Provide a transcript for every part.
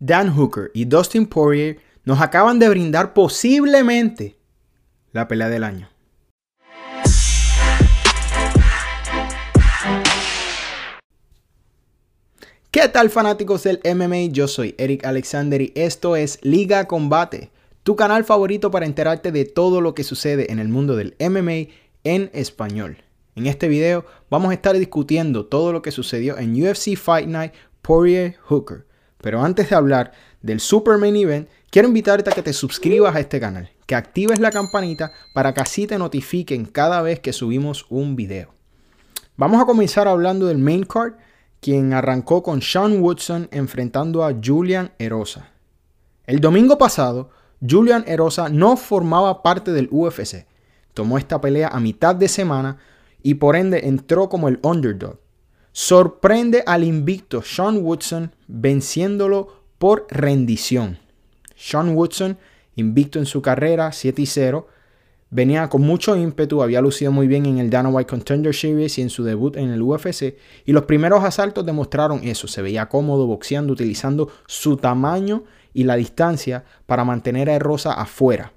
Dan Hooker y Dustin Poirier nos acaban de brindar posiblemente la pelea del año. ¿Qué tal fanáticos del MMA? Yo soy Eric Alexander y esto es Liga Combate, tu canal favorito para enterarte de todo lo que sucede en el mundo del MMA en español. En este video vamos a estar discutiendo todo lo que sucedió en UFC Fight Night Poirier Hooker. Pero antes de hablar del Super Main Event, quiero invitarte a que te suscribas a este canal, que actives la campanita para que así te notifiquen cada vez que subimos un video. Vamos a comenzar hablando del main card quien arrancó con Sean Woodson enfrentando a Julian Erosa. El domingo pasado, Julian Erosa no formaba parte del UFC. Tomó esta pelea a mitad de semana y por ende entró como el underdog. Sorprende al invicto Sean Woodson venciéndolo por rendición. Sean Woodson, invicto en su carrera, 7 y 0, Venía con mucho ímpetu, había lucido muy bien en el Dana White Contender Series y en su debut en el UFC. Y los primeros asaltos demostraron eso. Se veía cómodo boxeando, utilizando su tamaño y la distancia para mantener a Erosa afuera.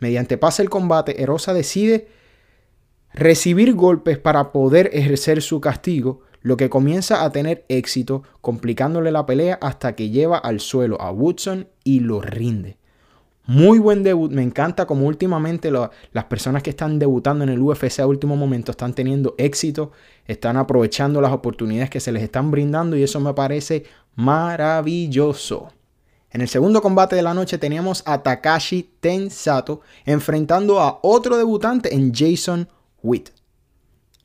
Mediante pase el combate, Erosa decide recibir golpes para poder ejercer su castigo, lo que comienza a tener éxito, complicándole la pelea hasta que lleva al suelo a Woodson y lo rinde. Muy buen debut. Me encanta como últimamente las personas que están debutando en el UFC a último momento están teniendo éxito, están aprovechando las oportunidades que se les están brindando y eso me parece maravilloso. En el segundo combate de la noche teníamos a Takashi Tensato enfrentando a otro debutante en Jason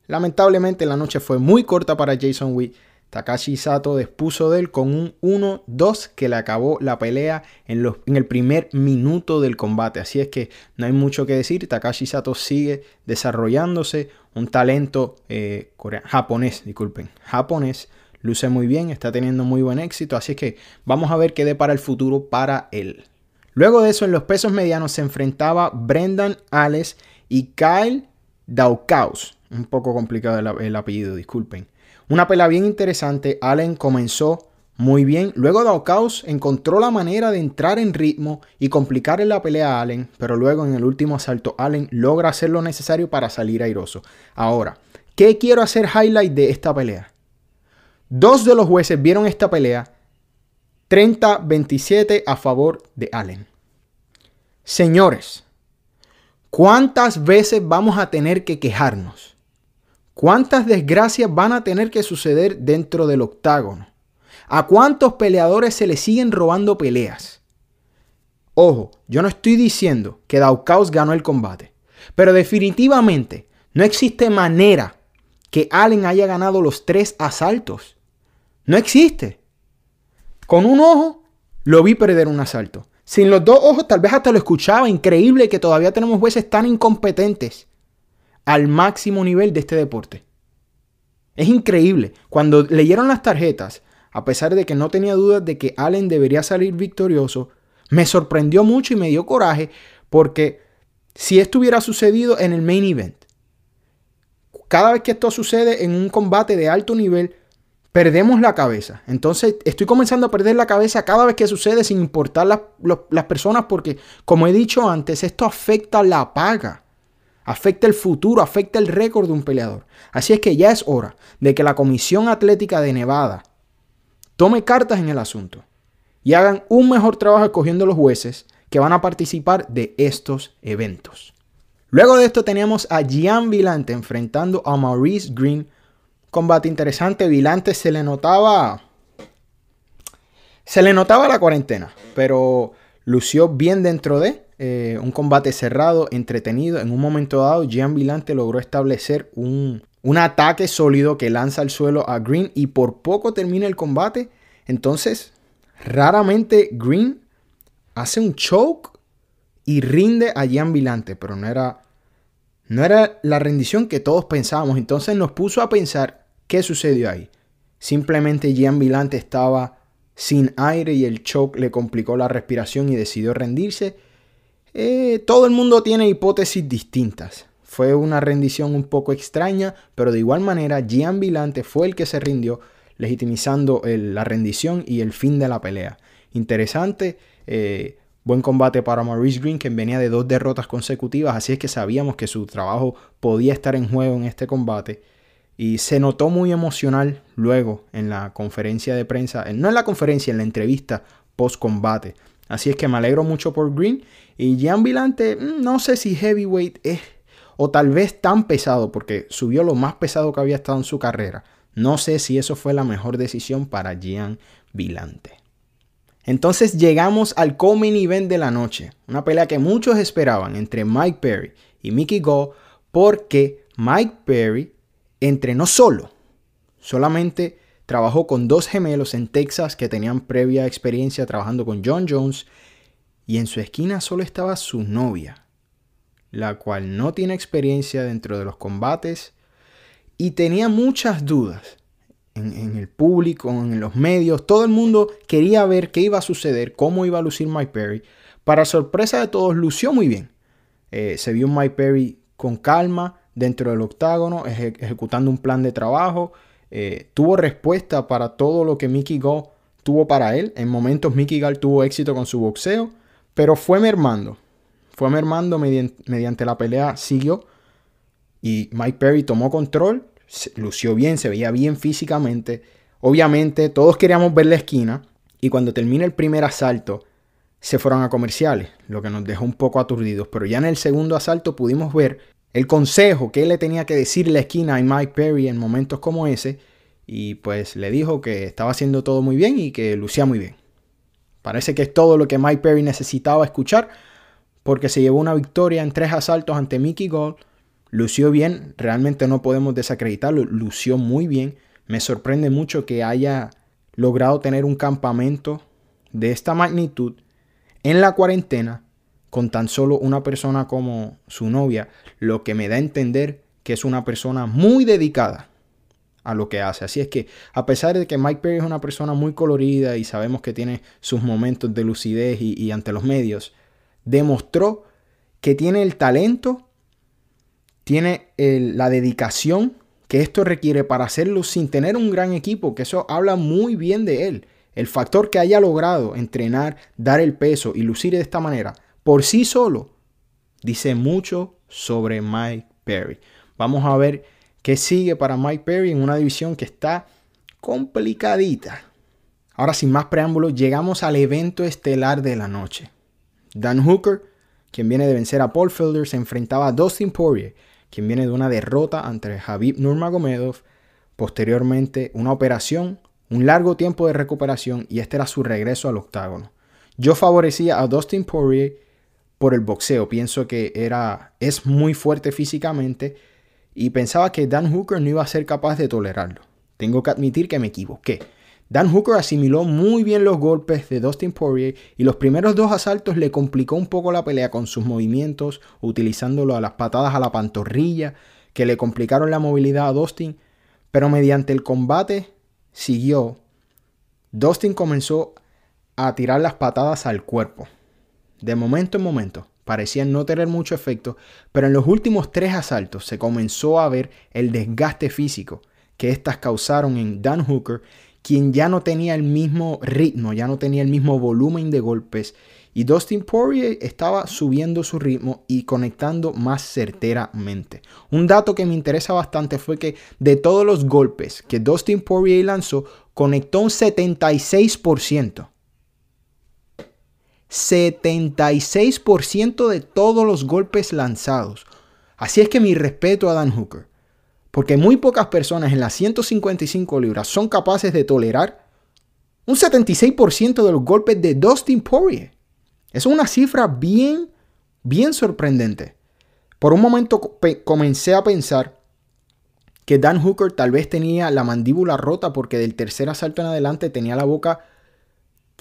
Lamentablemente la noche fue muy corta para Jason Witt Takashi Sato dispuso de él con un 1-2 que le acabó la pelea en, el primer minuto del combate. Así es que no hay mucho que decir. Takashi Sato sigue desarrollándose. Un talento eh, japonés, disculpen, japonés. Luce muy bien, está teniendo muy buen éxito. Así es que vamos a ver qué dé para el futuro para él. Luego de eso, en los pesos medianos se enfrentaba Brendan Ales y Kyle Daukaus. Un poco complicado el apellido, disculpen. Una pelea bien interesante. Allen comenzó muy bien. Luego Daukaus encontró la manera de entrar en ritmo y complicar en la pelea a Allen, pero luego en el último asalto Allen logra hacer lo necesario para salir airoso. Ahora, ¿qué quiero hacer highlight de esta pelea? Dos de los jueces vieron esta pelea 30-27 a favor de Allen. Señores, ¿cuántas veces vamos a tener que quejarnos? ¿Cuántas desgracias van a tener que suceder dentro del octágono? ¿A cuántos peleadores se le siguen robando peleas? Ojo, yo no estoy diciendo que Daukaus ganó el combate, pero definitivamente no existe manera que Allen haya ganado los tres asaltos. No existe. Con un ojo lo vi perder un asalto. Sin los dos ojos tal vez hasta lo escuchaba. Increíble que todavía tenemos jueces tan incompetentes al máximo nivel de este deporte. Es increíble. Cuando leyeron las tarjetas, a pesar de que no tenía dudas de que Allen debería salir victorioso, me sorprendió mucho y me dio coraje porque si esto hubiera sucedido en el main event, cada vez que esto sucede en un combate de alto nivel, perdemos la cabeza. Entonces estoy comenzando a perder la cabeza cada vez que sucede sin importar las personas porque, como he dicho antes, esto afecta la paga afecta el futuro, afecta el récord de un peleador. Así es que ya es hora de que la Comisión Atlética de Nevada tome cartas en el asunto y hagan un mejor trabajo escogiendo los jueces que van a participar de estos eventos. Luego de esto teníamos a Gian Vilante enfrentando a Maurice Green. Combate interesante. Vilante se le notaba. Se le notaba la cuarentena, pero lució bien dentro de. Eh, un combate cerrado, entretenido. En un momento dado, Gian Vilante logró establecer un, un ataque sólido que lanza al suelo a Green y por poco termina el combate. Entonces, raramente Green hace un choke y rinde a Gian Vilante, pero no era, no era la rendición que todos pensábamos. Entonces nos puso a pensar qué sucedió ahí. Simplemente Gian Vilante estaba sin aire y el choke le complicó la respiración y decidió rendirse eh, todo el mundo tiene hipótesis distintas. Fue una rendición un poco extraña, pero de igual manera Gian Vilante fue el que se rindió. legitimizando la rendición y el fin de la pelea. Interesante, eh, buen combate para Maurice Green, que venía de dos derrotas consecutivas, así es que sabíamos que su trabajo podía estar en juego en este combate. Y se notó muy emocional luego en la conferencia de prensa, no en la conferencia, en la entrevista post combate. Así es que me alegro mucho por Green. Y Gian Vilante, mm, no sé si heavyweight es, o tal vez tan pesado, porque subió lo más pesado que había estado en su carrera. No sé si eso fue la mejor decisión para Gian Vilante. Entonces llegamos al coming event de la noche, una pelea que muchos esperaban entre Mike Perry y Mickey Gall, porque Mike Perry entrenó solo, solamente trabajó con dos gemelos en Texas que tenían previa experiencia trabajando con John Jones y en su esquina solo estaba su novia, la cual no tiene experiencia dentro de los combates y tenía muchas dudas en, el público, en los medios. Todo el mundo quería ver qué iba a suceder, cómo iba a lucir Mike Perry. Para sorpresa de todos, lució muy bien. Eh, se vio un Mike Perry con calma dentro del octágono, ejecutando un plan de trabajo. Eh, tuvo respuesta para todo lo que Mickey Gall tuvo para él. En momentos Mickey Gall tuvo éxito con su boxeo, pero fue mermando. Fue mermando mediante la pelea, siguió. Y Mike Perry tomó control lució bien, se veía bien físicamente. Obviamente todos queríamos ver la esquina y cuando termina el primer asalto se fueron a comerciales, lo que nos dejó un poco aturdidos. Pero ya en el segundo asalto pudimos ver el consejo que él le tenía que decir la esquina a Mike Perry en momentos como ese. Y pues le dijo que estaba haciendo todo muy bien y que lucía muy bien. Parece que es todo lo que Mike Perry necesitaba escuchar porque se llevó una victoria en tres asaltos ante Mickey Gold Lució bien, realmente no podemos desacreditarlo, lució muy bien. Me sorprende mucho que haya logrado tener un campamento de esta magnitud en la cuarentena con tan solo una persona como su novia, lo que me da a entender que es una persona muy dedicada a lo que hace. Así es que a pesar de que Mike Perry es una persona muy colorida y sabemos que tiene sus momentos de lucidez y, ante los medios, demostró que tiene el talento tiene la dedicación que esto requiere para hacerlo sin tener un gran equipo, que eso habla muy bien de él. El factor que haya logrado entrenar, dar el peso y lucir de esta manera, por sí solo, dice mucho sobre Mike Perry. Vamos a ver qué sigue para Mike Perry en una división que está complicadita. Ahora sin más preámbulos, llegamos al evento estelar de la noche. Dan Hooker, quien viene de vencer a Paul Felder, se enfrentaba a Dustin Poirier, quien viene de una derrota ante Habib Nurmagomedov, posteriormente una operación, un largo tiempo de recuperación y este era su regreso al octágono. Yo favorecía a Dustin Poirier por el boxeo, pienso que era es muy fuerte físicamente y pensaba que Dan Hooker no iba a ser capaz de tolerarlo. Tengo que admitir que me equivoqué. Dan Hooker asimiló muy bien los golpes de Dustin Poirier y los primeros dos asaltos le complicó un poco la pelea con sus movimientos, utilizándolo a las patadas a la pantorrilla, que le complicaron la movilidad a Dustin, pero mediante el combate siguió. Dustin comenzó a tirar las patadas al cuerpo. De momento en momento, parecían no tener mucho efecto, pero en los últimos tres asaltos se comenzó a ver el desgaste físico que éstas causaron en Dan Hooker quien ya no tenía el mismo ritmo, ya no tenía el mismo volumen de golpes. Y Dustin Poirier estaba subiendo su ritmo y conectando más certeramente. Un dato que me interesa bastante fue que de todos los golpes que Dustin Poirier lanzó, conectó un 76%. 76% de todos los golpes lanzados. Así es que mi respeto a Dan Hooker. Porque muy pocas personas en las 155 libras son capaces de tolerar un 76% de los golpes de Dustin Poirier. Es una cifra bien, bien sorprendente. Por un momento comencé a pensar que Dan Hooker tal vez tenía la mandíbula rota porque del tercer asalto en adelante tenía la boca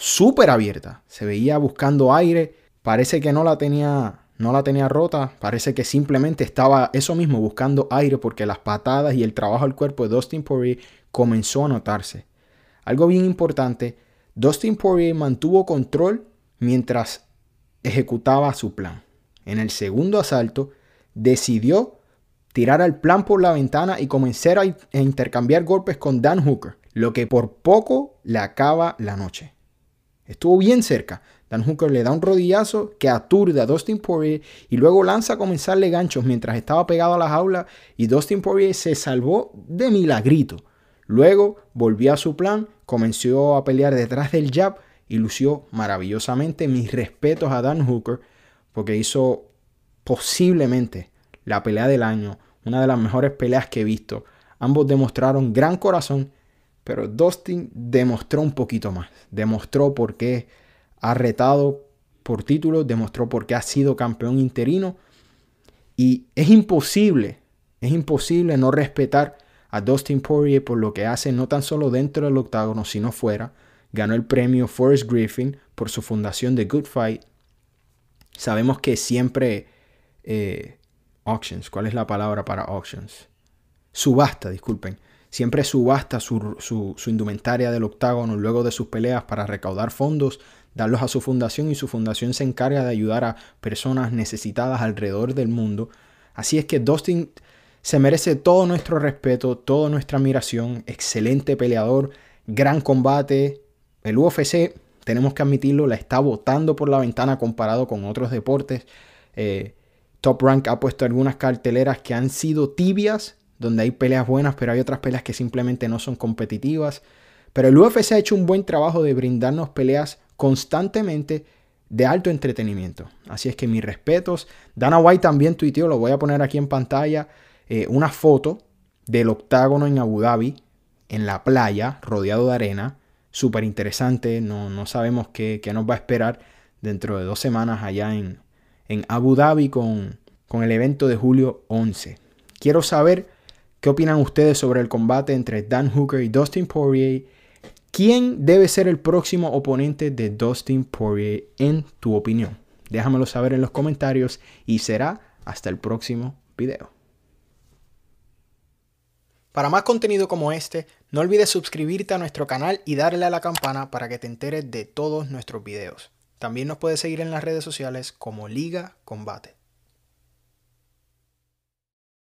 súper abierta. Se veía buscando aire. Parece que no la tenía no la tenía rota, parece que simplemente estaba eso mismo buscando aire porque las patadas y el trabajo al cuerpo de Dustin Poirier comenzó a notarse. Algo bien importante, Dustin Poirier mantuvo control mientras ejecutaba su plan. En el segundo asalto, decidió tirar al plan por la ventana y comenzar a intercambiar golpes con Dan Hooker. lo que por poco le acaba la noche. Estuvo bien cerca. Dan Hooker le da un rodillazo que aturde a Dustin Poirier y luego lanza a comenzarle ganchos mientras estaba pegado a la jaula y Dustin Poirier se salvó de milagrito. Luego volvió a su plan, comenzó a pelear detrás del jab y lució maravillosamente. Mis respetos a Dan Hooker porque hizo posiblemente la pelea del año, una de las mejores peleas que he visto. Ambos demostraron gran corazón, pero Dustin demostró un poquito más. Demostró por qué ha retado por títulos, demostró por qué ha sido campeón interino. Y es imposible, es imposible no respetar a Dustin Poirier por lo que hace no tan solo dentro del octágono, sino fuera. Ganó el premio Forrest Griffin por su fundación de Good Fight. Sabemos que siempre eh, auctions, ¿cuál es la palabra para auctions? Subasta, disculpen. Siempre subasta su, su, indumentaria del octágono luego de sus peleas para recaudar fondos, darlos a su fundación y su fundación se encarga de ayudar a personas necesitadas alrededor del mundo. Así es que Dustin se merece todo nuestro respeto, toda nuestra admiración, excelente peleador, gran combate. El UFC, tenemos que admitirlo, la está botando por la ventana comparado con otros deportes. Eh, Top Rank ha puesto algunas carteleras que han sido tibias, donde hay peleas buenas, pero hay otras peleas que simplemente no son competitivas. Pero el UFC ha hecho un buen trabajo de brindarnos peleas constantemente de alto entretenimiento. Así es que mis respetos. Dana White también tuiteó, lo voy a poner aquí en pantalla, eh, una foto del octágono en Abu Dhabi, en la playa, rodeado de arena. Súper interesante, no, no sabemos qué, qué nos va a esperar dentro de dos semanas allá en, en Abu Dhabi con, con el evento de julio 11. Quiero saber qué opinan ustedes sobre el combate entre Dan Hooker y Dustin Poirier. ¿Quién debe ser el próximo oponente de Dustin Poirier en tu opinión? Déjamelo saber en los comentarios y será hasta el próximo video. Para más contenido como este, no olvides suscribirte a nuestro canal y darle a la campana para que te enteres de todos nuestros videos. También nos puedes seguir en las redes sociales como Liga Combate.